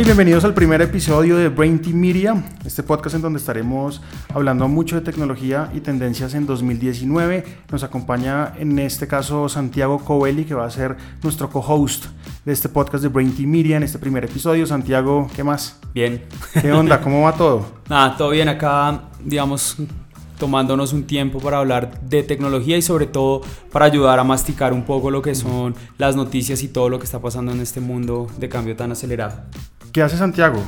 Hola y bienvenidos al primer episodio de Brain Team Media, este podcast en donde estaremos hablando mucho de tecnología y tendencias en 2019. Nos acompaña en este caso Santiago Covelli, que va a ser nuestro co-host de este podcast de Brain Team Media en este primer episodio. Santiago, ¿qué más? Bien. ¿Qué onda? ¿Cómo va todo? Nada, todo bien acá, digamos, tomándonos un tiempo para hablar de tecnología y sobre todo para ayudar a masticar un poco lo que son las noticias y todo lo que está pasando en este mundo de cambio tan acelerado. ¿Qué hace Santiago?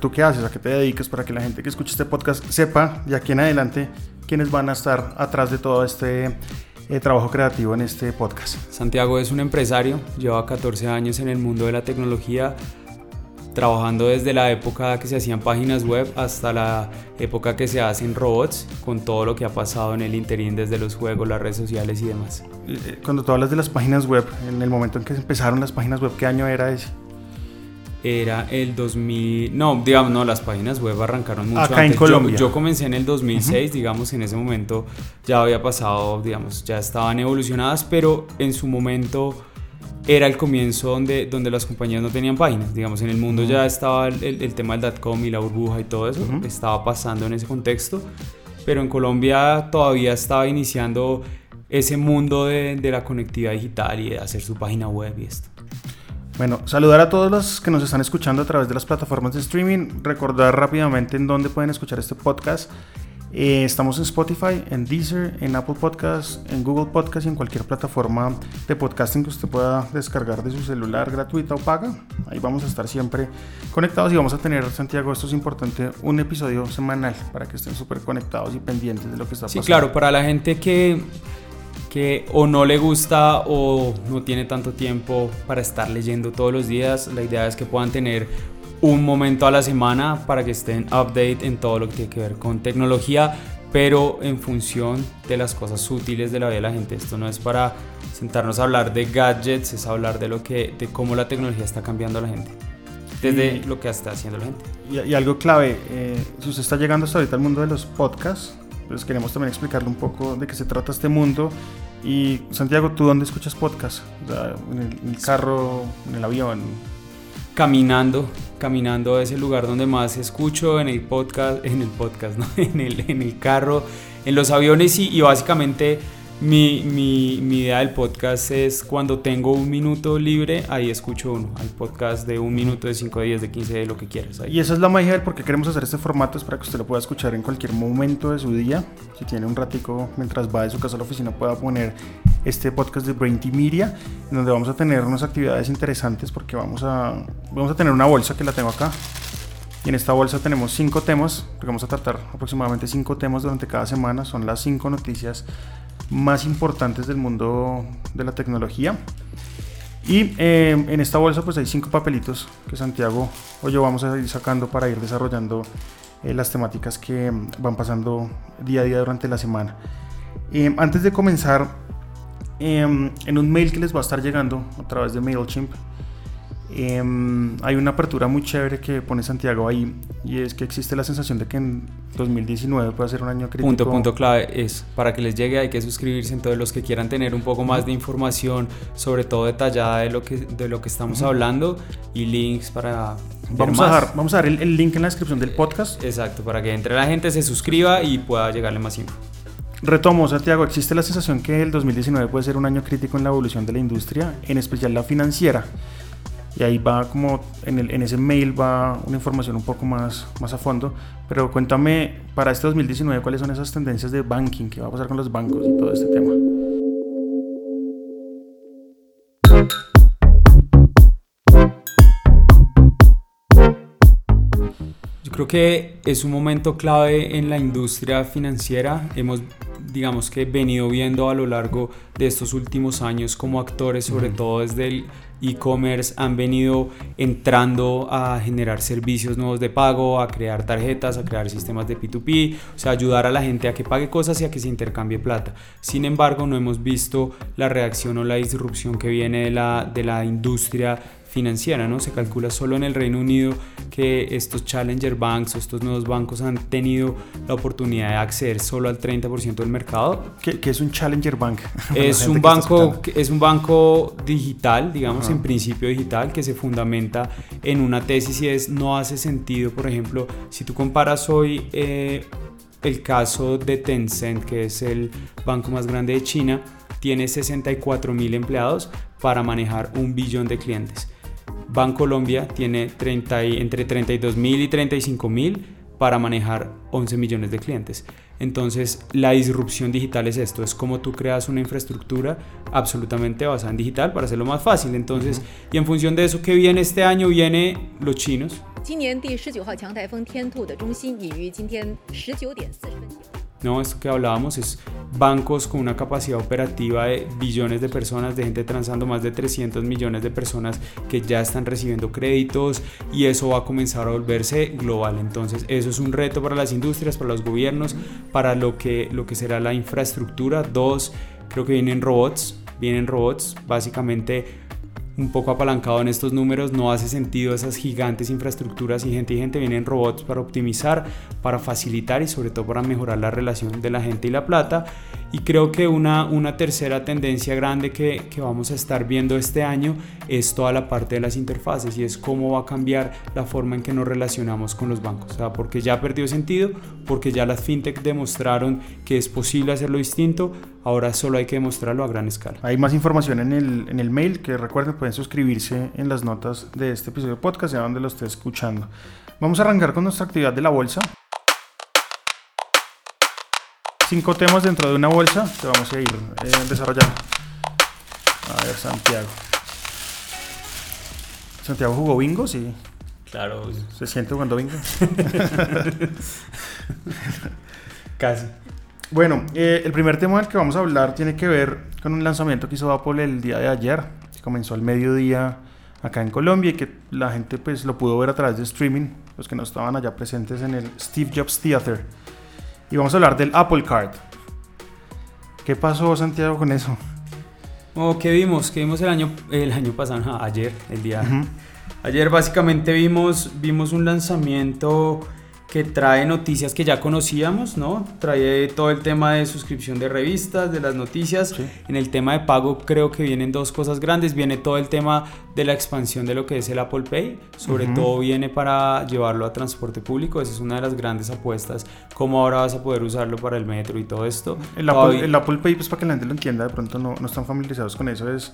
¿Tú qué haces? ¿A qué te dedicas para que la gente que escuche este podcast sepa de aquí en adelante quiénes van a estar atrás de todo este eh, trabajo creativo en este podcast? Santiago es un empresario, lleva 14 años en el mundo de la tecnología, trabajando desde la época que se hacían páginas web hasta la época que se hacen robots, con todo lo que ha pasado en el interín desde los juegos, las redes sociales y demás. Eh, eh, cuando tú hablas de las páginas web, en el momento en que empezaron las páginas web, ¿qué año era ese? Era el 2000, no, digamos, no, las páginas web arrancaron mucho Acá antes. en Colombia. Yo, yo comencé en el 2006, digamos, en ese momento ya había pasado, digamos, ya estaban evolucionadas, pero en su momento era el comienzo donde, donde las compañías no tenían páginas. Digamos, en el mundo ya estaba el, el tema del .com y la burbuja y todo eso, estaba pasando en ese contexto, pero en Colombia todavía estaba iniciando ese mundo de, de la conectividad digital y de hacer su página web y esto. Bueno, saludar a todos los que nos están escuchando a través de las plataformas de streaming, recordar rápidamente en dónde pueden escuchar este podcast. Eh, estamos en Spotify, en Deezer, en Apple Podcasts, en Google Podcasts y en cualquier plataforma de podcasting que usted pueda descargar de su celular gratuita o paga. Ahí vamos a estar siempre conectados y vamos a tener, Santiago, esto es importante, un episodio semanal para que estén súper conectados y pendientes de lo que está Sí, pasando. claro, para la gente que, que o no le gusta o no tiene tanto tiempo para estar leyendo todos los días, la idea es que puedan tener un momento a la semana para que estén update en todo lo que tiene que ver con tecnología, pero en función de las cosas útiles de la vida de la gente. Esto no es para sentarnos a hablar de gadgets, es hablar de lo que, de cómo la tecnología está cambiando a la gente, desde Y- lo que está haciendo la gente. Y, y algo clave, eh, si usted está llegando hasta ahorita al mundo de los podcasts, pues queremos también explicarle un poco de qué se trata este mundo. Y Santiago, ¿tú dónde escuchas sea, en, el, el carro, en el avión. caminando, caminando a ese lugar donde más escucho en el podcast, en el podcast, ¿no? en, el, en el carro, en los aviones y básicamente mi, mi, idea del podcast es cuando tengo un minuto libre, ahí escucho uno, al podcast de un minuto, de 5 días, de 15, de lo que quieras. Y esa es la magia del por qué queremos hacer este formato, es para que usted lo pueda escuchar en cualquier momento de su día. Si tiene un ratico mientras va de su casa a la oficina, pueda poner este podcast de Brain Media, en donde vamos a tener unas actividades interesantes porque vamos a, vamos a tener una bolsa que la tengo acá. Y en esta bolsa tenemos cinco temas, porque vamos a tratar aproximadamente cinco temas durante cada semana. Son las cinco noticias más importantes del mundo de la tecnología. Y eh, en esta bolsa pues hay cinco papelitos que Santiago o yo vamos a ir sacando para ir desarrollando eh, las temáticas que van pasando día a día durante la semana. Eh, antes de comenzar, en un mail que les va a estar llegando a través de MailChimp, eh, hay una apertura muy chévere que pone Santiago ahí y es que existe la sensación de que en 2019 puede ser un año crítico. Punto, punto clave es, para que les llegue hay que suscribirse, entonces los que quieran tener un poco más de información, sobre todo detallada de lo que, de lo que estamos hablando y links para... Vamos a, dejar, vamos a dar el, el link en la descripción del podcast. Exacto, para que entre la gente, se suscriba y pueda llegarle más info. Retomo, Santiago, existe la sensación que el 2019 puede ser un año crítico en la evolución de la industria, en especial la financiera. Y ahí va como, en, el- en ese mail va una información un poco más, más a fondo. Pero cuéntame, para este 2019, ¿cuáles son esas tendencias de banking? ¿Qué va a pasar con los bancos y todo este tema? Yo creo que es un momento clave en la industria financiera. Hemos, digamos que, venido viendo a lo largo de estos últimos años como actores, sobre todo desde el e-commerce, han venido entrando a generar servicios nuevos de pago, a crear tarjetas, a crear sistemas de P2P, o sea, ayudar a la gente a que pague cosas y a que se intercambie plata. Sin embargo, no hemos visto la reacción o la disrupción que viene de la, de la industria financiera, ¿no? Se calcula solo en el Reino Unido que estos challenger banks o estos nuevos bancos han tenido la oportunidad de acceder solo al 30% del mercado. ¿Qué, es un challenger bank? Es un banco, es un banco digital, digamos, en principio digital, que se fundamenta en una tesis y es no hace sentido, por ejemplo, si tú comparas hoy eh, el caso de Tencent, que es el banco más grande de China, tiene 64 mil empleados para manejar un billón de clientes. Bancolombia tiene 30 entre 32 mil y 35 mil para manejar 11 millones de clientes. Entonces, la disrupción digital es esto, es como tú creas una infraestructura absolutamente basada en digital para hacerlo más fácil. Entonces, y en función de eso que viene este año, viene los chinos. No, esto que hablábamos es bancos con una capacidad operativa de billones de personas, de gente transando más de 300 millones de personas que ya están recibiendo créditos y eso va a comenzar a volverse global. Entonces, eso es un reto para las industrias, para los gobiernos, para lo que, lo que será la infraestructura. Dos, creo que vienen robots, vienen robots, básicamente un poco apalancado en estos números, no hace sentido esas gigantes infraestructuras y gente y gente vienen robots para optimizar, para facilitar y sobre todo para mejorar la relación de la gente y la plata. Y creo que una, una tercera tendencia grande que, que vamos a estar viendo este año es toda la parte de las interfaces y es cómo va a cambiar la forma en que nos relacionamos con los bancos. O sea, porque ya perdió sentido, porque ya las fintech demostraron que es posible hacerlo distinto, ahora solo hay que demostrarlo a gran escala. Hay más información en el, en el mail que recuerden pueden suscribirse en las notas de este episodio de podcast, ya donde lo esté escuchando. Vamos a arrancar con nuestra actividad de la bolsa. Cinco temas dentro de una bolsa que vamos a ir eh, desarrollando. A ver, Santiago. ¿Santiago jugó bingo? Sí. Claro. ¿Se siente jugando bingo? Casi. Bueno, eh, el primer tema del que vamos a hablar tiene que ver con un lanzamiento que hizo Apple el día de ayer comenzó al mediodía acá en Colombia y que la gente pues lo pudo ver a través de streaming, los que no estaban allá presentes en el Steve Jobs Theater. Y vamos a hablar del Apple Card. ¿Qué pasó Santiago con eso? Oh, ¿Qué vimos? ¿Qué vimos el año, el año pasado? ayer, el día. Ayer básicamente vimos, vimos un lanzamiento que trae noticias que ya conocíamos, ¿no? Trae todo el tema de suscripción de revistas, de las noticias. En el tema de pago creo que vienen dos cosas grandes. Viene todo el tema de la expansión de lo que es el Apple Pay. Sobre todo viene para llevarlo a transporte público. Esa es una de las grandes apuestas. Cómo ahora vas a poder usarlo para el metro y todo esto. El, Apple, Pay, pues para que la gente lo entienda, de pronto no, no están familiarizados con eso, es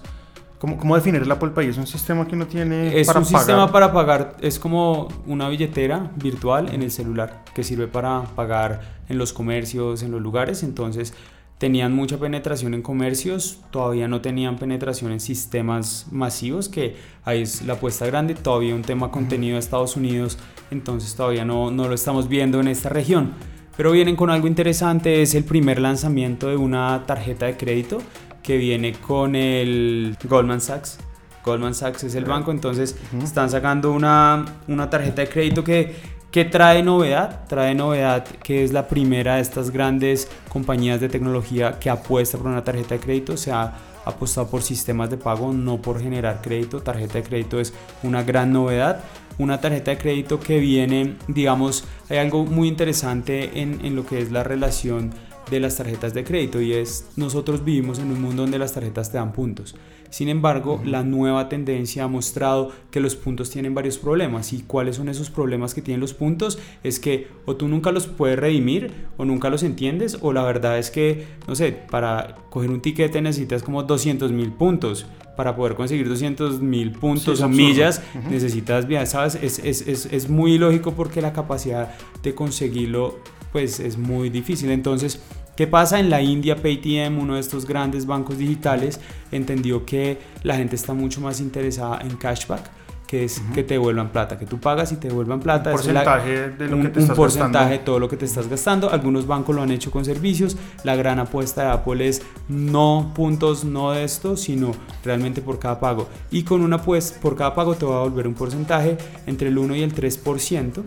¿Cómo, ¿Cómo, definir el Apple Pay? ¿Es un sistema que uno tiene es para pagar? Un sistema para pagar, es como una billetera virtual en el celular que sirve para pagar en los comercios, en los lugares. Entonces tenían mucha penetración en comercios, todavía no tenían penetración en sistemas masivos, que ahí es la apuesta grande, todavía un tema contenido de Estados Unidos, entonces todavía no, no lo estamos viendo en esta región. Pero vienen con algo interesante, es el primer lanzamiento de una tarjeta de crédito que viene con el Goldman Sachs. Goldman Sachs es el banco, entonces están sacando una, una tarjeta de crédito que, que trae novedad, trae novedad que es la primera de estas grandes compañías de tecnología que apuesta por una tarjeta de crédito, se ha apostado por sistemas de pago, no por generar crédito, tarjeta de crédito es una gran novedad, una tarjeta de crédito que viene, digamos, hay algo muy interesante en, en lo que es la relación de las tarjetas de crédito y es nosotros vivimos en un mundo donde las tarjetas te dan puntos. Sin embargo, la nueva tendencia ha mostrado que los puntos tienen varios problemas y cuáles son esos problemas que tienen los puntos es que o tú nunca los puedes redimir o nunca los entiendes o la verdad es que, no sé, para coger un tiquete necesitas como 200 mil puntos. Para poder conseguir 200 mil puntos o millas necesitas, bien, ¿sabes? Es, es, es, es muy lógico porque la capacidad de conseguirlo pues es muy difícil. Entonces, ¿qué pasa? En la India, Paytm, uno de estos grandes bancos digitales, entendió que la gente está mucho más interesada en cashback que es que te devuelvan plata, que tú pagas y te devuelvan plata. Un porcentaje de lo que te un porcentaje de todo lo que te estás gastando. Algunos bancos lo han hecho con servicios. La gran apuesta de Apple es no puntos, no de esto, sino realmente por cada pago. Y con una pues por cada pago te va a devolver un porcentaje entre el 1 y el 3%.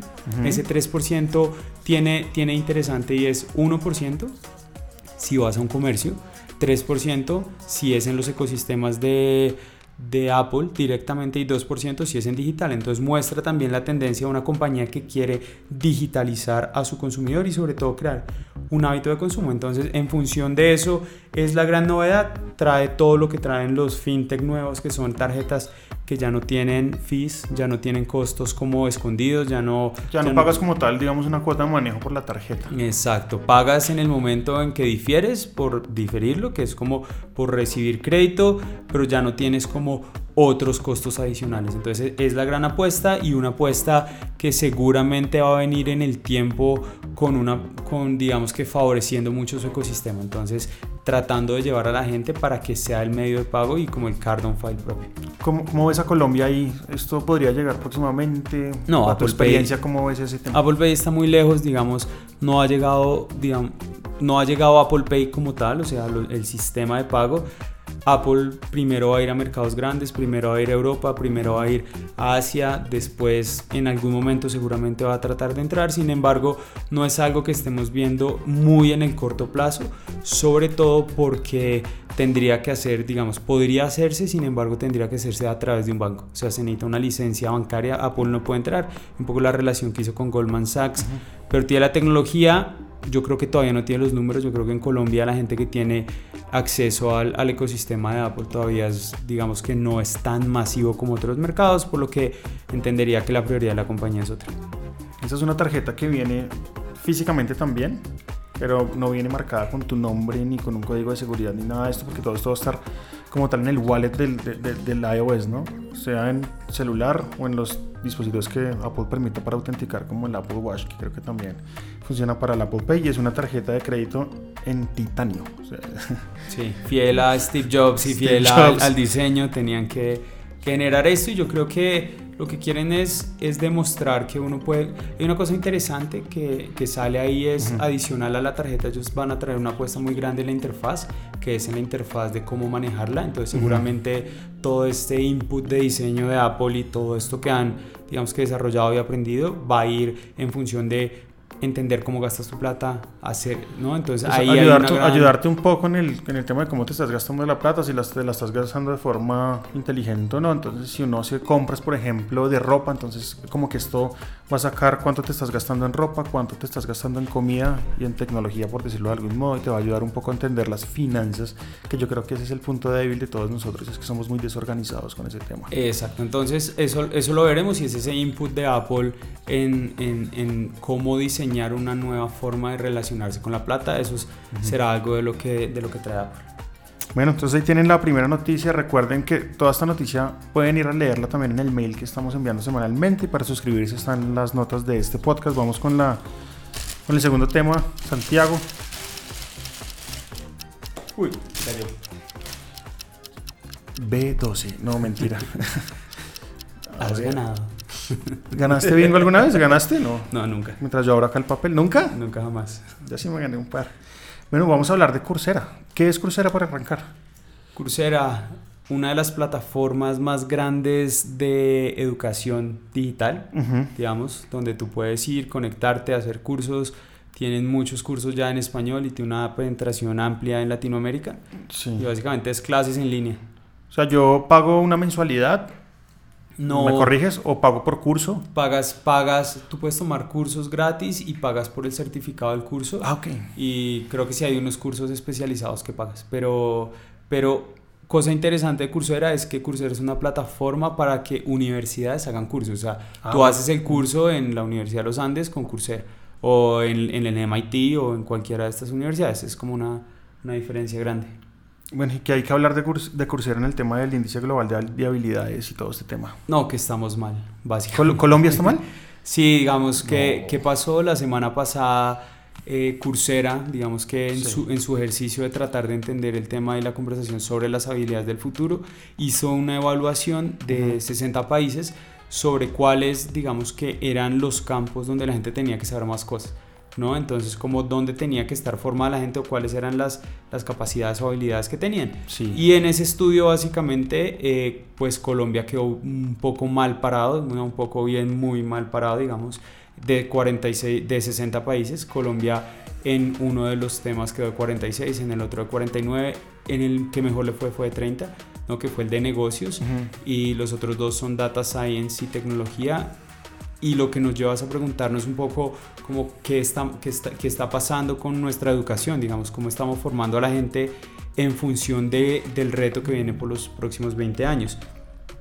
Ese 3% tiene, tiene interesante y es 1% si vas a un comercio, 3% si es en los ecosistemas de de Apple directamente y 2% si es en digital. Entonces muestra también la tendencia de una compañía que quiere digitalizar a su consumidor y sobre todo crear un hábito de consumo. Entonces en función de eso es la gran novedad. Trae todo lo que traen los fintech nuevos que son tarjetas que ya no tienen fees, ya no tienen costos como escondidos, ya no... Ya, no pagas como tal, digamos, una cuota de manejo por la tarjeta. Exacto, pagas en el momento en que difieres por diferirlo, que es como por recibir crédito, pero ya no tienes como otros costos adicionales. Entonces es la gran apuesta y una apuesta que seguramente va a venir en el tiempo con una, con digamos que favoreciendo mucho su ecosistema. Entonces tratando de llevar a la gente para que sea el medio de pago y como el card on file propio. ¿Cómo, cómo ves a Colombia ahí? ¿Esto podría llegar próximamente? No, a tu experiencia, ¿cómo ves ese tema? Apple Pay está muy lejos, digamos, no ha llegado, digamos, no ha llegado Apple Pay como tal, o sea, el sistema de pago Apple primero va a ir a mercados grandes, primero va a ir a Europa, primero va a ir a Asia, después en algún momento seguramente va a tratar de entrar, sin embargo no es algo que estemos viendo muy en el corto plazo, sobre todo porque tendría que hacer, digamos, podría hacerse, sin embargo tendría que hacerse a través de un banco, o sea, se necesita una licencia bancaria, Apple no puede entrar, un poco la relación que hizo con Goldman Sachs, pero tiene la tecnología, yo creo que todavía no tiene los números, yo creo que en Colombia la gente que tiene acceso al, al, ecosistema de Apple todavía es, digamos que no es tan masivo como otros mercados, por lo que entendería que la prioridad de la compañía es otra. Esa es una tarjeta que viene físicamente también, pero no viene marcada con tu nombre ni con un código de seguridad ni nada de esto, porque todo esto va a estar como tal en el wallet del, del, del iOS, ¿no? Sea en celular o en los dispositivos que Apple permite para autenticar, como el Apple Watch, que creo que también funciona para el Apple Pay y es una tarjeta de crédito en titanio. sí, fiel a Steve Jobs y fiel Al, diseño, tenían que generar esto y yo creo que lo que quieren es, es demostrar que uno puede... Hay una cosa interesante que, que sale ahí, es adicional a la tarjeta, ellos van a traer una apuesta muy grande en la interfaz, que es en la interfaz de cómo manejarla, entonces seguramente todo este input de diseño de Apple y todo esto que han, digamos que desarrollado y aprendido, va a ir en función de entender cómo gastas tu plata, hacer, ¿no? Entonces ahí ayudarte, ayudarte un poco en el, en el tema de cómo te estás gastando la plata, si la, te la estás gastando de forma inteligente o no. Entonces, si uno hace compras, por ejemplo, de ropa, entonces como que esto va a sacar cuánto te estás gastando en ropa, cuánto te estás gastando en comida y en tecnología, por decirlo de algún modo, y te va a ayudar un poco a entender las finanzas, que yo creo que ese es el punto débil de todos nosotros, es que somos muy desorganizados con ese tema. Exacto, entonces eso, eso lo veremos y es ese input de Apple en, en, en cómo diseñar una nueva forma de relacionarse con la plata. Eso será algo de lo que, de lo que trae Apple. Bueno, entonces ahí tienen la primera noticia. Recuerden que toda esta noticia pueden ir a leerla también en el mail que estamos enviando semanalmente. Y para suscribirse están las notas de este podcast. Vamos con, la, con el segundo tema, Santiago. Uy, salió. B12, no mentira. Has ganado. ¿Ganaste bingo alguna vez? ¿Ganaste? No. No, nunca. Mientras yo abro acá el papel, ¿nunca? Nunca jamás. Ya sí me gané un par. Bueno, vamos a hablar de Coursera. ¿Qué es Coursera para arrancar? Coursera, una de las plataformas más grandes de educación digital, digamos, donde tú puedes ir, conectarte, hacer cursos. Tienen muchos cursos ya en español y tiene una penetración amplia en Latinoamérica. Sí. Y básicamente es clases en línea. O sea, yo pago una mensualidad no, ¿Me corriges? ¿O pago por curso? Pagas, pagas, tú puedes tomar cursos gratis y pagas por el certificado del curso. Ah, ok. Y creo que sí hay unos cursos especializados que pagas. Pero, pero cosa interesante de Coursera es que Coursera es una plataforma para que universidades hagan cursos. O sea, ah, tú haces el curso en la Universidad de los Andes con Coursera. O en, en el MIT o en cualquiera de estas universidades. Es como una, una diferencia grande. Bueno, y que hay que hablar de, de Coursera en el tema del índice global de habilidades y todo este tema. No, que estamos mal, básicamente. ¿Colombia está mal? sí, digamos que, ¿qué pasó la semana pasada? Eh, Coursera, digamos que en, su, en su ejercicio de tratar de entender el tema y la conversación sobre las habilidades del futuro, hizo una evaluación de 60 países sobre cuáles, digamos que eran los campos donde la gente tenía que saber más cosas. ¿No? Entonces, como dónde tenía que estar formada la gente o cuáles eran las, las capacidades o habilidades que tenían. Y en ese estudio, básicamente, eh, pues Colombia quedó un poco mal parado, un poco bien, muy mal parado, digamos, de 46, de 60 países. Colombia en uno de los temas quedó de 46, en el otro de 49, en el que mejor le fue fue de 30. ¿no? que fue el de negocios, y los otros dos son data science y tecnología. Y lo que nos lleva a preguntarnos un poco como qué está, qué está, qué está pasando con nuestra educación, digamos, cómo estamos formando a la gente en función de, del reto que viene por los próximos 20 años.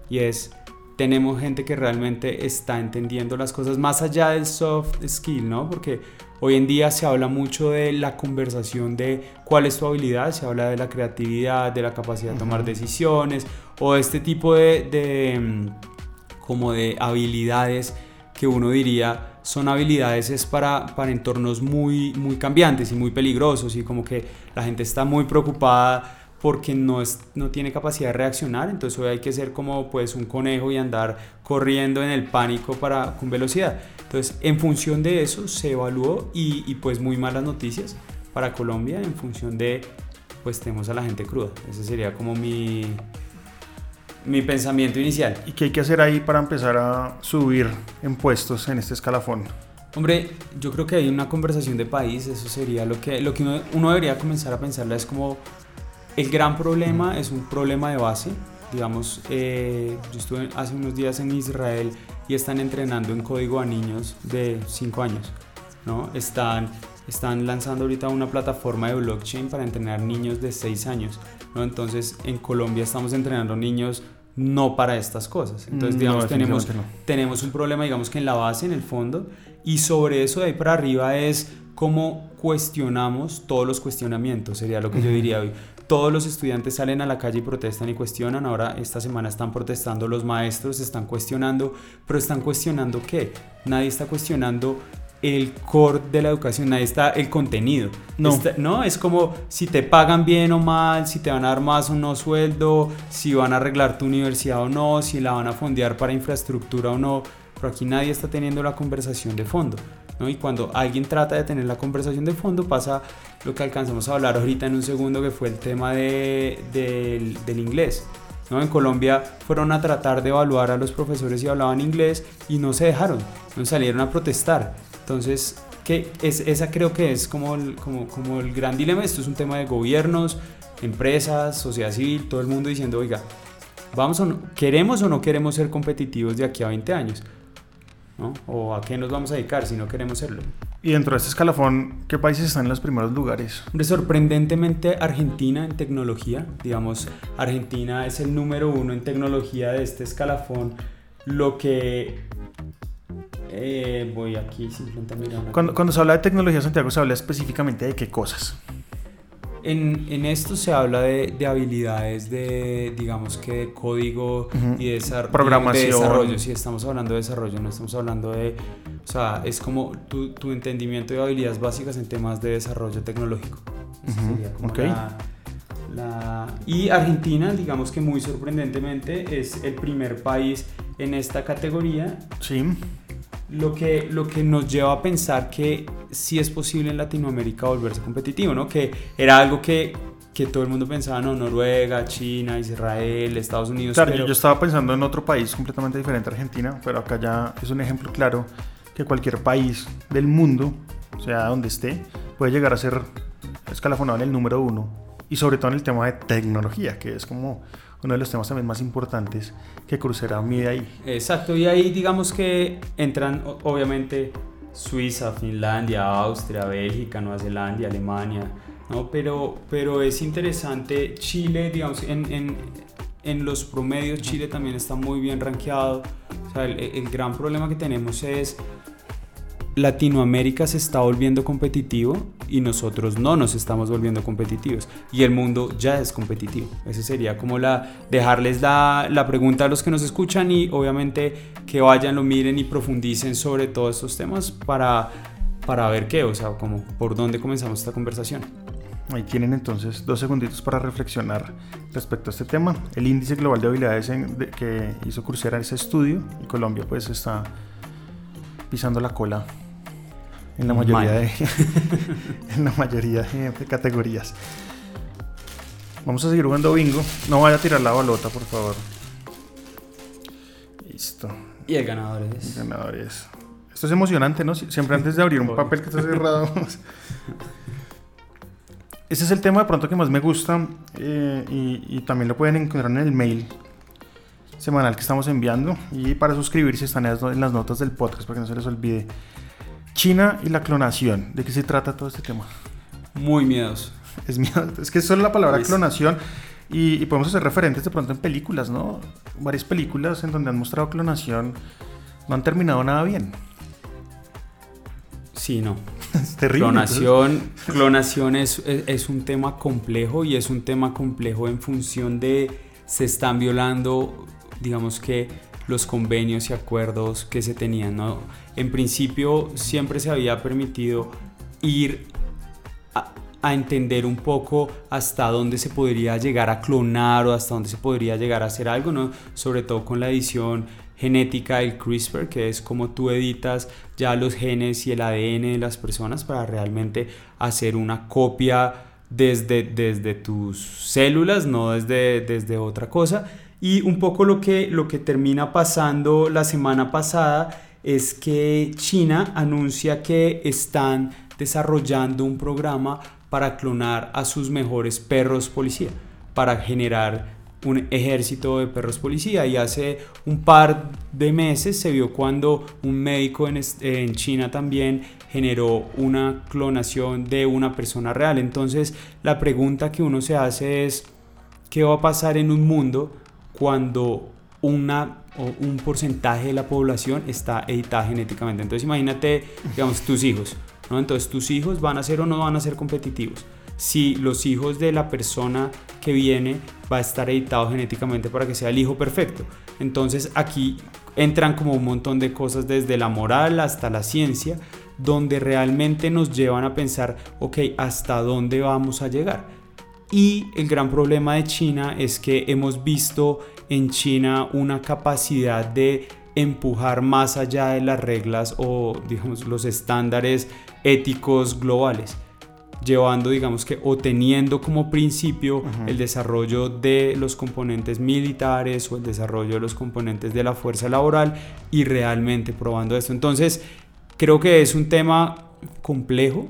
Y es, tenemos gente que realmente está entendiendo las cosas más allá del soft skill, ¿no? Porque Hoy en día se habla mucho de la conversación de cuál es tu habilidad, se habla de la creatividad, de la capacidad de tomar decisiones o este tipo de, mm, como de habilidades que uno diría son habilidades es para, para entornos muy, muy cambiantes y muy peligrosos y como que la gente está muy preocupada porque no, es, no tiene capacidad de reaccionar, entonces hoy hay que ser como pues un conejo y andar corriendo en el pánico para, con velocidad. Entonces, en función de eso se evaluó y, y pues muy malas noticias para Colombia en función de pues tenemos a la gente cruda. Ese sería como mi, mi pensamiento inicial. ¿Y qué hay que hacer ahí para empezar a subir impuestos en este escalafón? Hombre, yo creo que hay una conversación de país, eso sería lo que, lo que uno, uno debería comenzar a pensarla, es como el gran problema es un problema de base. Digamos, eh, yo estuve hace unos días en Israel y están entrenando en código a niños de 5 años. ¿no? Están, están lanzando ahorita una plataforma de blockchain para entrenar niños de 6 años. ¿no? Entonces, en Colombia estamos entrenando niños no para estas cosas. Entonces, mm, digamos, tenemos, tenemos un problema, digamos que en la base, en el fondo, y sobre eso de ahí para arriba es cómo cuestionamos todos los cuestionamientos, sería lo que yo diría hoy todos los estudiantes salen a la calle y protestan y cuestionan. Ahora esta semana están protestando los maestros, están cuestionando, pero están cuestionando qué? Nadie está cuestionando el core de la educación, nadie está el contenido. No. no, es como si te pagan bien o mal, si te van a dar más o no sueldo, si van a arreglar tu universidad o no, si la van a fondear para infraestructura o no. Pero aquí nadie está teniendo la conversación de fondo. Y cuando alguien trata de tener la conversación de fondo pasa lo que alcanzamos a hablar ahorita en un segundo, que fue el tema de, del, inglés. ¿no? En Colombia fueron a tratar de evaluar a los profesores y hablaban inglés y no se dejaron, no salieron a protestar. Entonces, que es, esa creo que es como el, como, como el gran dilema. Esto es un tema de gobiernos, empresas, sociedad civil, todo el mundo diciendo, oiga, vamos o queremos o no queremos ser competitivos de aquí a 20 años. ¿O a qué nos vamos a dedicar si no queremos serlo? Y dentro de este escalafón, ¿qué países están en los primeros lugares? sorprendentemente Argentina en tecnología. Digamos, Argentina es el número uno en tecnología de este escalafón. Lo que... Eh, voy aquí simplemente a Cuando, cuando se habla de tecnología, Santiago, se habla específicamente de qué cosas. En, en, esto se habla de, de, habilidades de, digamos que de código y de, Programación. de desarrollo. Si estamos hablando de desarrollo, no estamos hablando de... O sea, es como tu, tu entendimiento de habilidades básicas en temas de desarrollo tecnológico. okay. la, y Argentina, digamos que muy sorprendentemente, es el primer país en esta categoría. Sí lo que, lo que nos lleva a pensar que sí es posible en Latinoamérica volverse competitivo, ¿no? Que era algo que, que todo el mundo pensaba, no, Noruega, China, Israel, Estados Unidos. Claro, yo estaba pensando en otro país completamente diferente a Argentina, pero acá ya es un ejemplo claro que cualquier país del mundo, sea donde esté, puede llegar a ser escalafonado en el número uno y sobre todo en el tema de tecnología, que es como uno de los temas también más importantes que Crucera mide ahí. Exacto, y ahí digamos que entran obviamente Suiza, Finlandia, Austria, Bélgica, Nueva Zelanda, Alemania, ¿no? Pero, pero es interesante, Chile, digamos, en, en, en los promedios Chile también está muy bien rankeado. O sea, el, el gran problema que tenemos es Latinoamérica se está volviendo competitivo y nosotros no nos estamos volviendo competitivos y el mundo ya es competitivo. Ese sería como la dejarles la, la, pregunta a los que nos escuchan y obviamente que vayan, lo miren y profundicen sobre todos estos temas para, para ver qué, o sea, como por dónde comenzamos esta conversación. Ahí tienen entonces dos segunditos para reflexionar respecto a este tema. El índice global de habilidades que hizo Coursera ese estudio y Colombia pues está pisando la cola en la mayoría, de, en la mayoría de, categorías. Vamos a seguir jugando bingo. No vaya a tirar la balota, por favor. Listo. Y el ganador es. El ganador es. Esto es emocionante, ¿no? Siempre antes de abrir un papel que está cerrado. ese es el tema de pronto que más me gusta eh, y, y también lo pueden encontrar en el mail semanal que estamos enviando y para suscribirse están en las notas del podcast para que no se les olvide. China y la clonación. ¿De qué se trata todo este tema? Muy miedos. Es miedo. Es que solo la palabra clonación y, podemos hacer referentes de pronto en películas, ¿no? Varias películas en donde han mostrado clonación no han terminado nada bien. Sí, no. Es terrible. Clonación, clonación es, es, un tema complejo y es un tema complejo en función de se están violando, digamos que los convenios y acuerdos que se tenían. ¿no? En principio siempre se había permitido ir a, entender un poco hasta dónde se podría llegar a clonar o hasta dónde se podría llegar a hacer algo, ¿no? sobre todo con la edición genética del CRISPR, que es como tú editas ya los genes y el ADN de las personas para realmente hacer una copia desde, desde tus células, no desde, desde otra cosa. Y un poco lo que, lo que termina pasando la semana pasada es que China anuncia que están desarrollando un programa para clonar a sus mejores perros policía, para generar un ejército de perros policía y hace un par de meses se vio cuando un médico en, en, China también generó una clonación de una persona real. Entonces la pregunta que uno se hace es, ¿qué va a pasar en un mundo cuando una un porcentaje de la población está editada genéticamente? Entonces imagínate, digamos, tus hijos. ¿no? Entonces tus hijos van a ser o no van a ser competitivos si los hijos de la persona que viene va a estar editado genéticamente para que sea el hijo perfecto. Entonces aquí entran como un montón de cosas desde la moral hasta la ciencia, donde realmente nos llevan a pensar, ok, ¿hasta dónde vamos a llegar? Y el gran problema de China es que hemos visto en China una capacidad de empujar más allá de las reglas o digamos los estándares éticos globales llevando, digamos que, o teniendo como principio el desarrollo de los componentes militares o el desarrollo de los componentes de la fuerza laboral y realmente probando esto. Entonces, creo que es un tema complejo.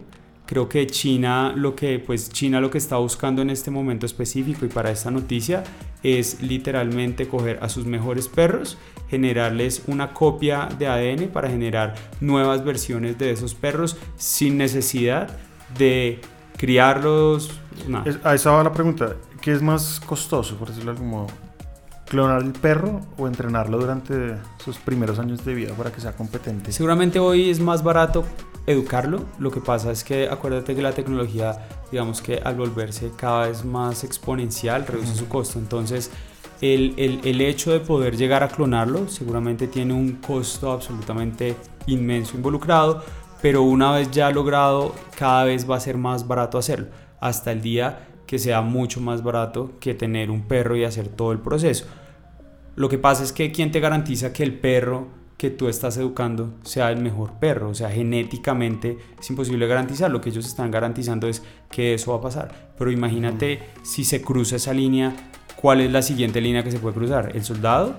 Creo que China lo que pues China lo que está buscando en este momento específico y para esta noticia es literalmente coger a sus mejores perros, generarles una copia de ADN para generar nuevas versiones de esos perros sin necesidad de criarlos. No. a esa va la pregunta. ¿Qué es más costoso, por decirlo de algún modo? ¿Clonar el perro o entrenarlo durante sus primeros años de vida para que sea competente? Seguramente hoy es más barato educarlo. Lo que pasa es que acuérdate que la tecnología, digamos que al volverse cada vez más exponencial, reduce su costo. Entonces, el, el, el, hecho de poder llegar a clonarlo seguramente tiene un costo absolutamente inmenso involucrado, pero una vez ya logrado, cada vez va a ser más barato hacerlo, hasta el día que sea mucho más barato que tener un perro y hacer todo el proceso. Lo que pasa es que ¿quién te garantiza que el perro que tú estás educando sea el mejor perro? O sea, genéticamente es imposible garantizar. Lo que ellos están garantizando es que eso va a pasar. Pero imagínate si se cruza esa línea, ¿cuál es la siguiente línea que se puede cruzar? ¿El soldado?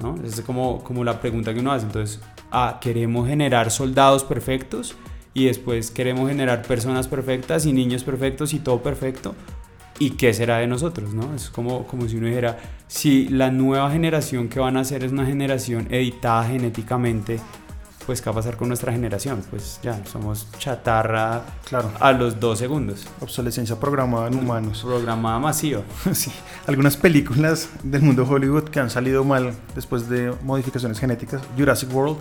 ¿No? Esa es como, como la pregunta que uno hace. Entonces, ah, queremos generar soldados perfectos y después queremos generar personas perfectas y niños perfectos y todo perfecto. ¿Y qué será de nosotros? ¿no? Es como, como si uno dijera, si la nueva generación que van a hacer es una generación editada genéticamente, pues ¿qué va a pasar con nuestra generación? Pues ya, somos chatarra claro. a los dos segundos. Obsolescencia programada en humanos. Programada masiva. sí. Algunas películas del mundo Hollywood que han salido mal después de modificaciones genéticas. Jurassic World,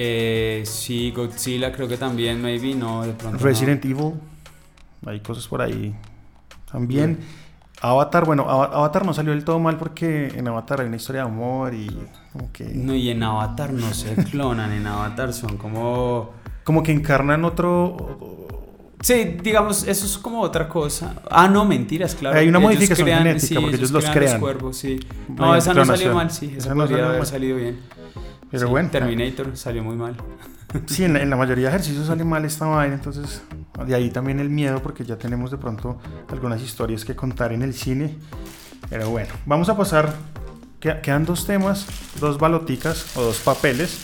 eh, sí, Godzilla creo que también, maybe, no, de pronto. Resident Evil, hay cosas por ahí también. Avatar, bueno, Avatar no salió del todo mal porque en Avatar hay una historia de amor y como que... No, y en Avatar no se clonan, en Avatar son como... Como que encarnan otro... Sí, digamos, eso es como otra cosa. Ah, no, mentiras, claro. Hay una modificación genética porque ellos, los crean. cuerpos, sí. No, esa no salió mal, sí. Esa, podría haber salido bien. Pero bueno. Terminator salió muy mal. Sí, en la, mayoría de ejercicios sale mal esta vaina, entonces de ahí también el miedo porque ya tenemos de pronto algunas historias que contar en el cine. Pero bueno, vamos a pasar, quedan dos temas, dos baloticas o dos papeles.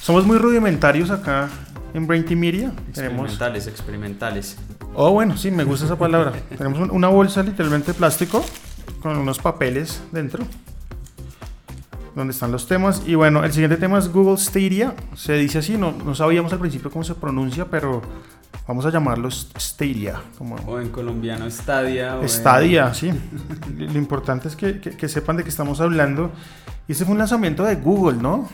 Somos muy rudimentarios acá en Brain Media. Experimentales, experimentales. Oh, bueno, sí, me gusta esa palabra. Tenemos una bolsa literalmente de plástico con unos papeles dentro donde están los temas. Y bueno, el siguiente tema es Google Stadia. Se dice así, no, no sabíamos al principio cómo se pronuncia, pero vamos a llamarlo Stadia. Como... O en colombiano Stadia. Stadia, sí. Lo importante es que, que, sepan de qué estamos hablando. Y este fue un lanzamiento de Google, ¿no?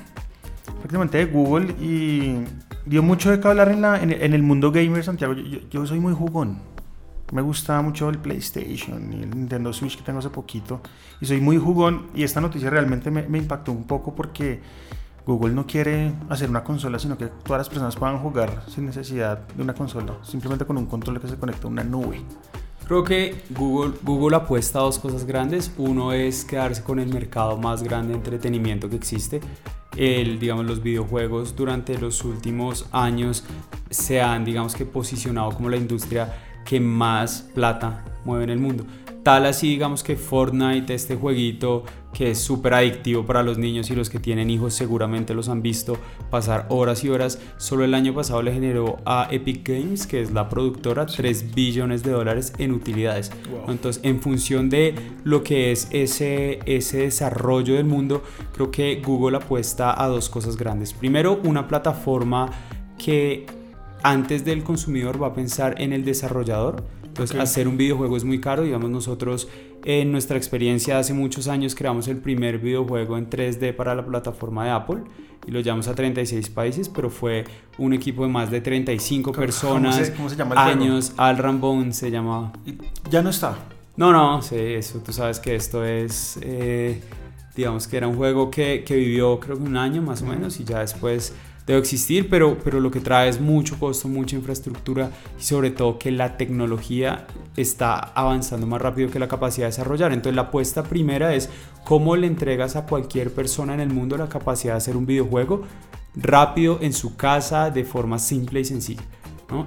Prácticamente de Google y dio mucho de qué hablar en, la, en, el mundo gamer, Santiago. Yo, yo soy muy jugón. Me gusta mucho el PlayStation y el Nintendo Switch que tengo hace poquito. Y soy muy jugón. Y esta noticia realmente me, me impactó un poco porque Google no quiere hacer una consola, sino que todas las personas puedan jugar sin necesidad de una consola, simplemente con un control que se conecta a una nube. Creo que Google, Google apuesta a dos cosas grandes. Uno es quedarse con el mercado más grande de entretenimiento que existe. El, digamos, los videojuegos durante los últimos años se han, digamos que, posicionado como la industria que más plata mueve en el mundo. Tal así, digamos que Fortnite, este jueguito que es súper adictivo para los niños y los que tienen hijos seguramente los han visto pasar horas y horas. Solo el año pasado le generó a Epic Games, que es la productora, 3 billones de dólares en utilidades. Entonces, en función de lo que es ese, ese desarrollo del mundo, creo que Google apuesta a dos cosas grandes. Primero, una plataforma que antes del consumidor va a pensar en el desarrollador entonces, hacer un videojuego es muy caro. Digamos, nosotros en nuestra experiencia hace muchos años creamos el primer videojuego en 3D para la plataforma de Apple y lo llevamos a 36 países, pero fue un equipo de más de 35 personas. ¿Cómo se, llama el años, Al Rambone se llamaba. ¿Ya no está? No, no, sí, eso, tú sabes que esto es, eh, digamos que era un juego que, que vivió creo que un año más o menos y ya después debe existir, pero, pero lo que trae es mucho costo, mucha infraestructura y sobre todo que la tecnología está avanzando más rápido que la capacidad de desarrollar. Entonces la apuesta primera es cómo le entregas a cualquier persona en el mundo la capacidad de hacer un videojuego rápido en su casa de forma simple y sencilla.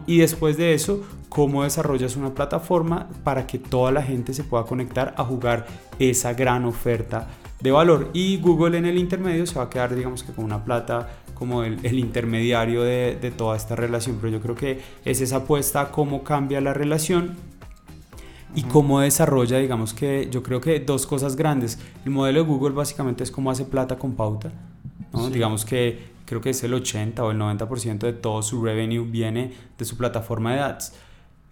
Y después de eso, cómo desarrollas una plataforma para que toda la gente se pueda conectar a jugar esa gran oferta de valor. Y Google en el intermedio se va a quedar, digamos que con una plata como el, intermediario de, toda esta relación, pero yo creo que es esa apuesta a cómo cambia la relación y cómo desarrolla, digamos que yo creo que dos cosas grandes. El modelo de Google básicamente es cómo hace plata con pauta, digamos que creo que es el 80 o el 90% de todo su revenue viene de su plataforma de ads.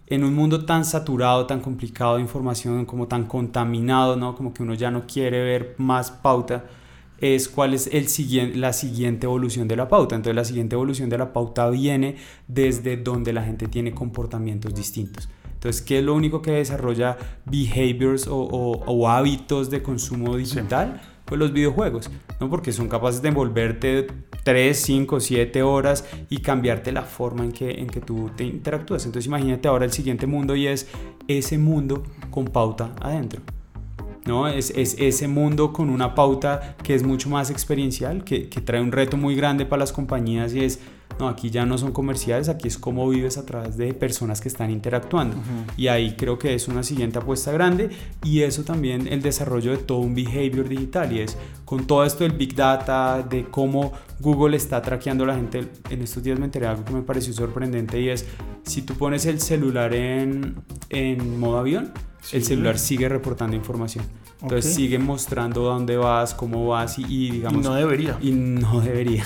En un mundo tan saturado, tan complicado de información, como tan contaminado, ¿no? como que uno ya no quiere ver más pauta, es cuál es el siguiente, la siguiente evolución de la pauta. Entonces la siguiente evolución de la pauta viene desde donde la gente tiene comportamientos distintos. Entonces, ¿qué es lo único que desarrolla behaviors o, hábitos de consumo digital? Pues los videojuegos, ¿no? Porque son capaces de envolverte 3, 5, 7 horas y cambiarte la forma en que, en que tú te interactúas. Entonces imagínate ahora el siguiente mundo y es ese mundo con pauta adentro. ¿No? Es, es, ese mundo con una pauta que es mucho más experiencial, que, que, trae un reto muy grande para las compañías y es, no, aquí ya no son comerciales, aquí es cómo vives a través de personas que están interactuando. Y ahí creo que es una siguiente apuesta grande y eso también el desarrollo de todo un behavior digital y es con todo esto del big data, de cómo Google está traqueando a la gente. En estos días me enteré de algo que me pareció sorprendente y es, si tú pones el celular en, en modo avión, el celular sigue reportando información. Entonces sigue mostrando dónde vas, cómo vas y, digamos... no debería. Y no debería.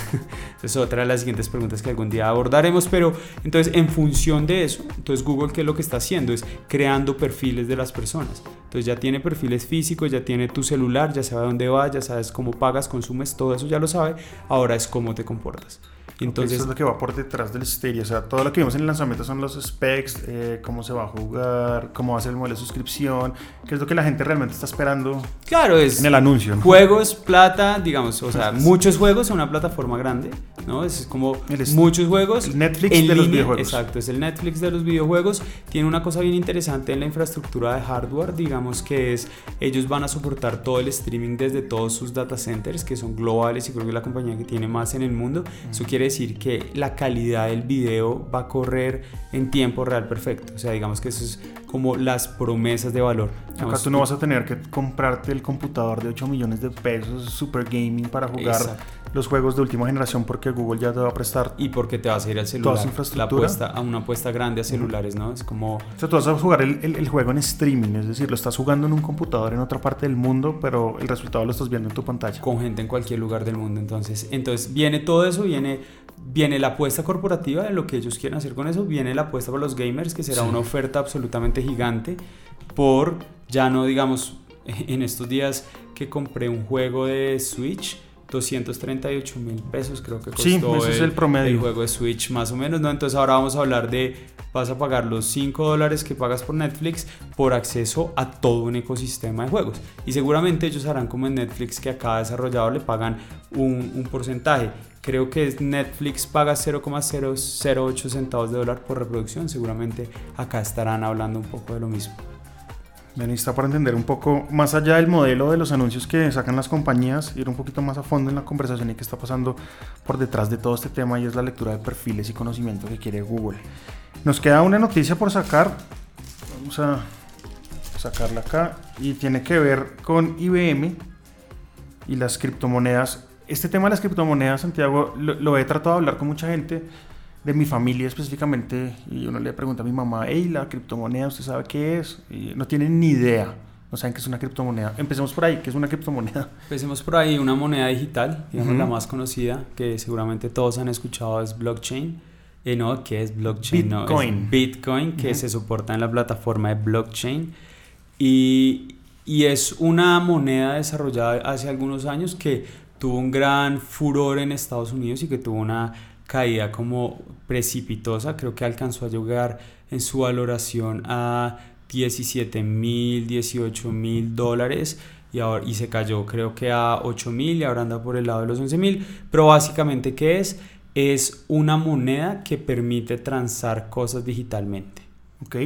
Es otra de las siguientes preguntas que algún día abordaremos, pero entonces en función de eso, entonces Google qué es lo que está haciendo es creando perfiles de las personas. Entonces ya tiene perfiles físicos, ya tiene tu celular, ya sabe dónde vas, ya sabes cómo pagas, consumes, todo eso ya lo sabe. Ahora es cómo te comportas. Entonces, eso es lo que va por detrás del Stadia. O sea, todo lo que vimos en el lanzamiento son los specs, eh, cómo se va a jugar, cómo va a ser el modelo de suscripción, qué es lo que la gente realmente está esperando claro, es en el anuncio. Juegos, plata, digamos, o sea, muchos juegos en una plataforma grande, ¿no? Es como muchos juegos. El Netflix de los videojuegos. Exacto, es el Netflix de los videojuegos. Tiene una cosa bien interesante en la infraestructura de hardware, digamos que es, ellos van a soportar todo el streaming desde todos sus data centers, que son globales y creo que es la compañía que tiene más en el mundo. Eso quiere decir que la calidad del video va a correr en tiempo real perfecto. O sea, digamos que eso es como las promesas de valor. Acá tú no vas a tener que comprarte el computador de 8 millones de pesos, super gaming, para jugar los juegos de última generación porque Google ya te va a prestar. Y porque te vas a ir al celular. Toda infraestructura. La apuesta, a una apuesta grande a celulares, ¿no? Es como... O sea, tú vas a jugar el, el, juego en streaming, es decir, lo estás jugando en un computador en otra parte del mundo, pero el resultado lo estás viendo en tu pantalla. Con gente en cualquier lugar del mundo. Entonces, entonces viene todo eso, viene, viene la apuesta corporativa de lo que ellos quieren hacer con eso, viene la apuesta para los gamers, que será una oferta absolutamente gigante por, ya no digamos, en estos días que compré un juego de Switch 238 mil pesos creo que costó sí, ese el, es el, promedio. el juego de Switch más o menos, ¿no? Entonces ahora vamos a hablar de, vas a pagar los 5 dólares que pagas por Netflix por acceso a todo un ecosistema de juegos. Y seguramente ellos harán como en Netflix que a cada desarrollador le pagan un, un porcentaje. Creo que Netflix paga 0,008 centavos de dólar por reproducción. Seguramente acá estarán hablando un poco de lo mismo. Bien, está para entender un poco más allá del modelo de los anuncios que sacan las compañías, ir un poquito más a fondo en la conversación y qué está pasando por detrás de todo este tema y es la lectura de perfiles y conocimiento que quiere Google. Nos queda una noticia por sacar, vamos a sacarla acá y tiene que ver con IBM y las criptomonedas. Este tema de las criptomonedas, Santiago, lo, lo he tratado de hablar con mucha gente de mi familia específicamente y uno le pregunta a mi mamá, hey, la criptomoneda, ¿usted sabe qué es? Y no tienen ni idea, no saben qué es una criptomoneda. Empecemos por ahí, ¿qué es una criptomoneda? Empecemos por ahí, una moneda digital, digamos la más conocida, que seguramente todos han escuchado es blockchain. Eh, no, ¿qué es blockchain? Bitcoin. No, Bitcoin, que se soporta en la plataforma de blockchain. Y, y es una moneda desarrollada hace algunos años que tuvo un gran furor en Estados Unidos y que tuvo una caída como precipitosa, creo que alcanzó a llegar en su valoración a 17 mil, 18 mil dólares y, ahora, y se cayó creo que a 8 mil y ahora anda por el lado de los 11 mil, pero básicamente ¿qué es? Es una moneda que permite transar cosas digitalmente. ¿Ok?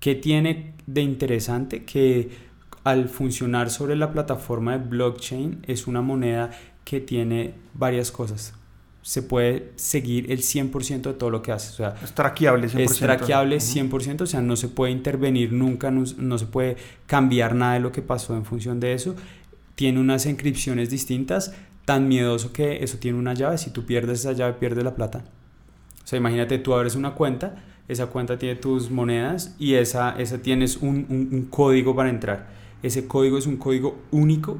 ¿Qué tiene de interesante? Que al funcionar sobre la plataforma de blockchain es una moneda que tiene varias cosas se puede seguir el 100% de todo lo que hace. O sea, es traqueable 100%. Es traqueable 100%, o sea, no se puede intervenir nunca, no, se puede cambiar nada de lo que pasó en función de eso. Tiene unas inscripciones distintas, tan miedoso que eso tiene una llave, si tú pierdes esa llave, pierdes la plata. O sea, imagínate, tú abres una cuenta, esa cuenta tiene tus monedas y esa, esa tienes un, un, un código para entrar. Ese código es un código único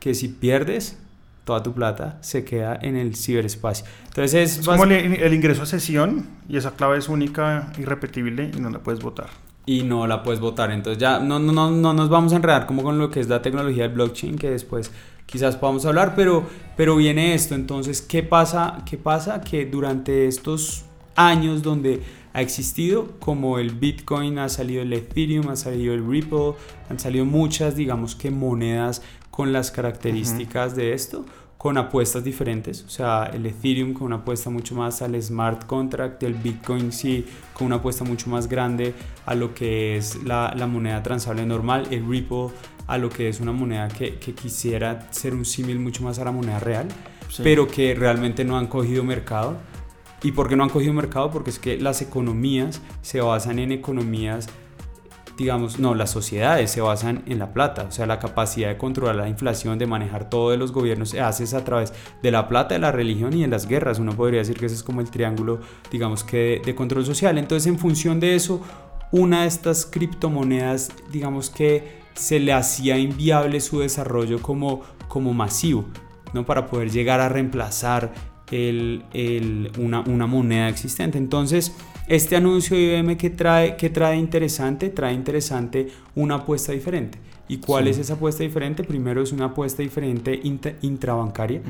que si pierdes, toda tu plata se queda en el ciberespacio. Entonces es, como el, ingreso a sesión y esa clave es única, irrepetible y no la puedes votar. Y no la puedes votar. Entonces ya no, no, no, no nos vamos a enredar como con lo que es la tecnología del blockchain, que después quizás podamos hablar, pero, pero viene esto. Entonces, ¿qué pasa? ¿Qué pasa? Que durante estos años donde ha existido, como el Bitcoin, ha salido el Ethereum, ha salido el Ripple, han salido muchas, digamos que monedas con las características de esto, con apuestas diferentes. O sea, el Ethereum con una apuesta mucho más al smart contract, el Bitcoin sí con una apuesta mucho más grande a lo que es la, la moneda transable normal, el Ripple a lo que es una moneda que, que quisiera ser un símil mucho más a la moneda real, pero que realmente no han cogido mercado. ¿Y por qué no han cogido mercado? Porque es que las economías se basan en economías digamos, no, las sociedades se basan en la plata, o sea, la capacidad de controlar la inflación, de manejar todo de los gobiernos, se hace a través de la plata, de la religión y de las guerras. Uno podría decir que ese es como el triángulo, digamos que de, control social. Entonces, en función de eso, una de estas criptomonedas, digamos que se le hacía inviable su desarrollo como, como masivo, ¿no? Para poder llegar a reemplazar el, el, una, una moneda existente. Entonces, este anuncio de IBM que trae, que trae interesante, trae interesante una apuesta diferente. ¿Y cuál es esa apuesta diferente? Primero es una apuesta diferente intrabancaria,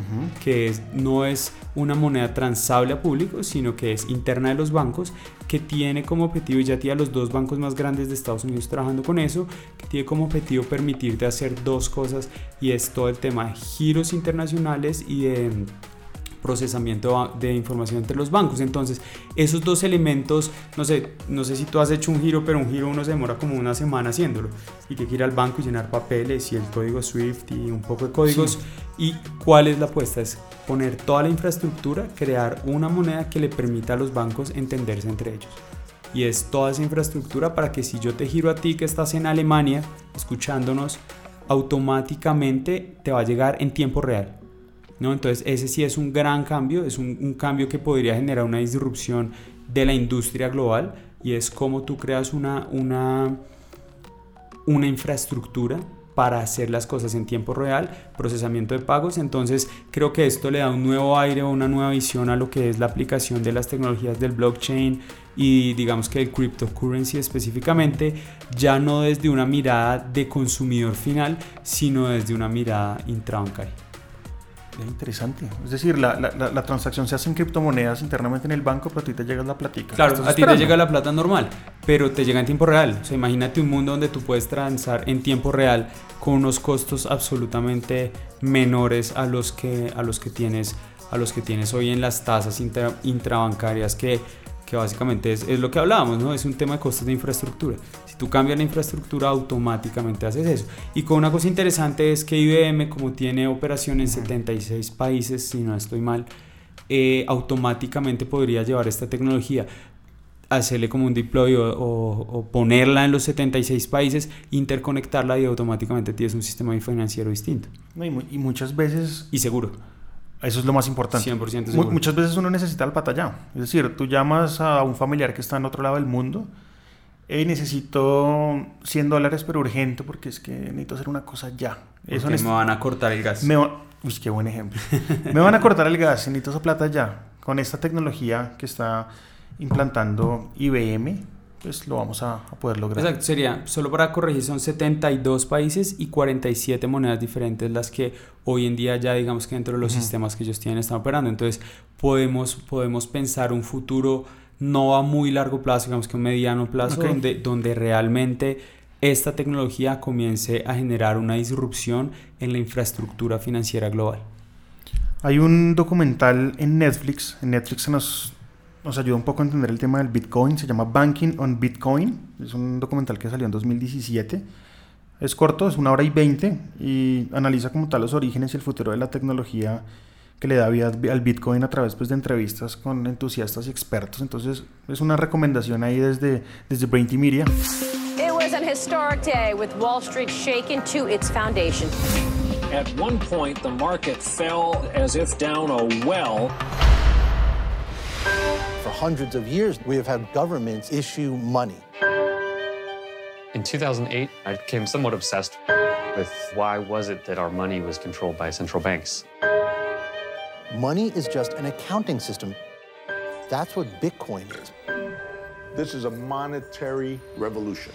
que es, no es una moneda transable a público, sino que es interna de los bancos, que tiene como objetivo, y ya tiene a los dos bancos más grandes de Estados Unidos trabajando con eso, que tiene como objetivo permitirte hacer dos cosas, y es todo el tema de giros internacionales y de procesamiento de información entre los bancos. Entonces, esos dos elementos, no sé, no sé si tú has hecho un giro, pero un giro uno se demora como una semana haciéndolo. Y que ir al banco y llenar papeles y el código SWIFT y un poco de códigos. ¿Y cuál es la apuesta? Es poner toda la infraestructura, crear una moneda que le permita a los bancos entenderse entre ellos y es toda esa infraestructura para que si yo te giro a ti que estás en Alemania escuchándonos, automáticamente te va a llegar en tiempo real. ¿No? Entonces ese sí es un gran cambio, es un, cambio que podría generar una disrupción de la industria global y es como tú creas una, una, una infraestructura para hacer las cosas en tiempo real, procesamiento de pagos. Entonces creo que esto le da un nuevo aire o una nueva visión a lo que es la aplicación de las tecnologías del blockchain y digamos que el cryptocurrency específicamente, ya no desde una mirada de consumidor final, sino desde una mirada intrabancaria. Interesante. Es decir, la, la, transacción se hace en criptomonedas internamente en el banco, pero a ti te llega la platica. Claro, a ti te llega la plata normal, pero te llega en tiempo real. O sea, imagínate un mundo donde tú puedes transar en tiempo real con unos costos absolutamente menores a los que, a los que, tienes, a los que tienes hoy en las tasas intrabancarias que que básicamente es, es, lo que hablábamos, ¿no? Es un tema de costos de infraestructura. Si tú cambias la infraestructura, automáticamente haces eso. Y con una cosa interesante es que IBM, como tiene operación en 76 países, si no estoy mal, eh, automáticamente podría llevar esta tecnología hacerle como un deploy o, ponerla en los 76 países, interconectarla y automáticamente tienes un sistema financiero distinto. y, muchas veces... Y seguro. Eso es lo más importante. 100% seguro. Muchas veces uno necesita el patallado. Es decir, tú llamas a un familiar que está en otro lado del mundo y necesito 100 dólares pero urgente porque es que necesito hacer una cosa ya. Eso me van a cortar el gas. Me Uy, qué buen ejemplo. me van a cortar el gas, necesito esa plata ya. Con esta tecnología que está implantando IBM, pues lo vamos a, poder lograr. Exacto, sería, solo para corregir, son 72 países y 47 monedas diferentes las que hoy en día ya digamos que dentro de los sistemas que ellos tienen están operando. Entonces podemos, podemos pensar un futuro no a muy largo plazo, digamos que un mediano plazo, donde, donde realmente esta tecnología comience a generar una disrupción en la infraestructura financiera global. Hay un documental en Netflix, en Netflix se nos nos ayuda un poco a entender el tema del Bitcoin. Se llama Banking on Bitcoin. Es un documental que salió en 2017. Es corto, es una hora y veinte y analiza como tal los orígenes y el futuro de la tecnología que le da vida al Bitcoin a través pues, de entrevistas con entusiastas y expertos. Entonces es una recomendación ahí desde, desde Brainty Media. It was an historic day with Wall Street shaken to its foundation. At one point, the market fell as if down a well. For hundreds of years, we have had governments issue money. In 2008, I became somewhat obsessed with why was it that our money was controlled by central banks? Money is just an accounting system. That's what Bitcoin is. This is a monetary revolution.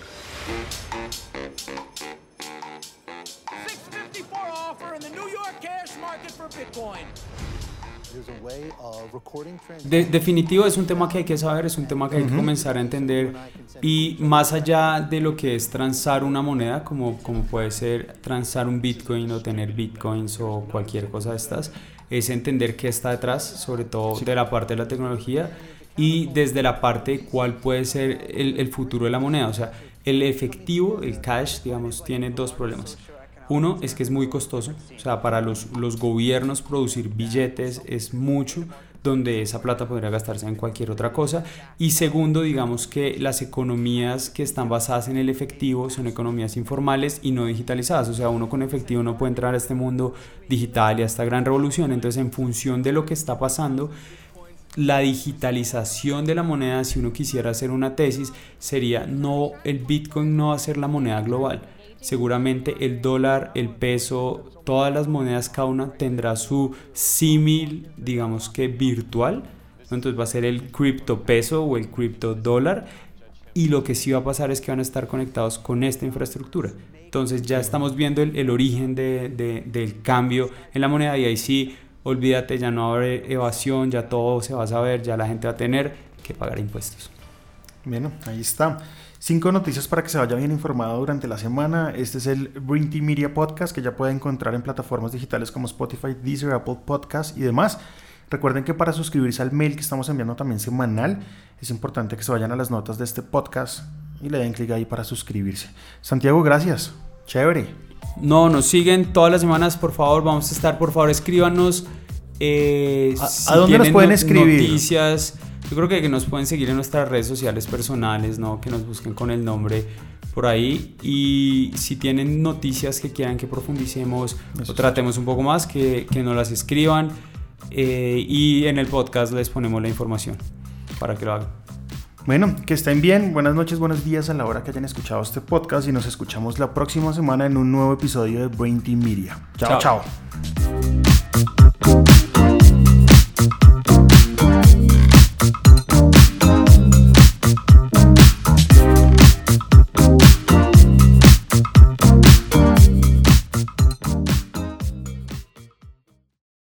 654 offer in the New York cash market for Bitcoin. De, definitivo es un tema que hay que saber, es un tema que hay que comenzar a entender y más allá de lo que es transar una moneda, como, como puede ser transar un Bitcoin o tener Bitcoins o cualquier cosa de estas, es entender qué está detrás, sobre todo de la parte de la tecnología y desde la parte cuál puede ser el, el futuro de la moneda. O sea, el efectivo, el cash, digamos, tiene dos problemas. Uno es que es muy costoso, o sea, para los, los gobiernos producir billetes es mucho, donde esa plata podría gastarse en cualquier otra cosa. Y segundo, digamos que las economías que están basadas en el efectivo son economías informales y no digitalizadas. O sea, uno con efectivo no puede entrar a este mundo digital y a esta gran revolución. Entonces, en función de lo que está pasando, la digitalización de la moneda, si uno quisiera hacer una tesis, sería no, el Bitcoin no va a ser la moneda global seguramente el dólar, el peso, todas las monedas cada una tendrá su símil, digamos que virtual. Entonces va a ser el cripto peso o el cripto dólar. Y lo que sí va a pasar es que van a estar conectados con esta infraestructura. Entonces ya estamos viendo el, origen del cambio en la moneda y ahí sí, olvídate, ya no habrá evasión, ya todo se va a saber, ya la gente va a tener que pagar impuestos. Bueno, ahí está. Cinco noticias para que se vaya bien informado durante la semana. Este es el Brinty Media Podcast que ya puede encontrar en plataformas digitales como Spotify, Deezer, Apple Podcast y demás. Recuerden que para suscribirse al mail que estamos enviando también semanal, es importante que se vayan a las notas de este podcast y le den clic ahí para suscribirse. Santiago, gracias. Chévere. No, nos siguen todas las semanas, por favor, vamos a estar, por favor, escríbanos. eh, ¿A- a dónde nos pueden escribir? Noticias. Yo creo que, que nos pueden seguir en nuestras redes sociales personales, ¿no? Que nos busquen con el nombre por ahí. Y si tienen noticias que quieran que profundicemos Eso o tratemos un poco más, que, que nos las escriban. eh, y en el podcast les ponemos la información para que lo hagan. Bueno, que estén bien. Buenas noches, buenos días a la hora que hayan escuchado este podcast y nos escuchamos la próxima semana en un nuevo episodio de Brain Team Media. chao. Chao. chao.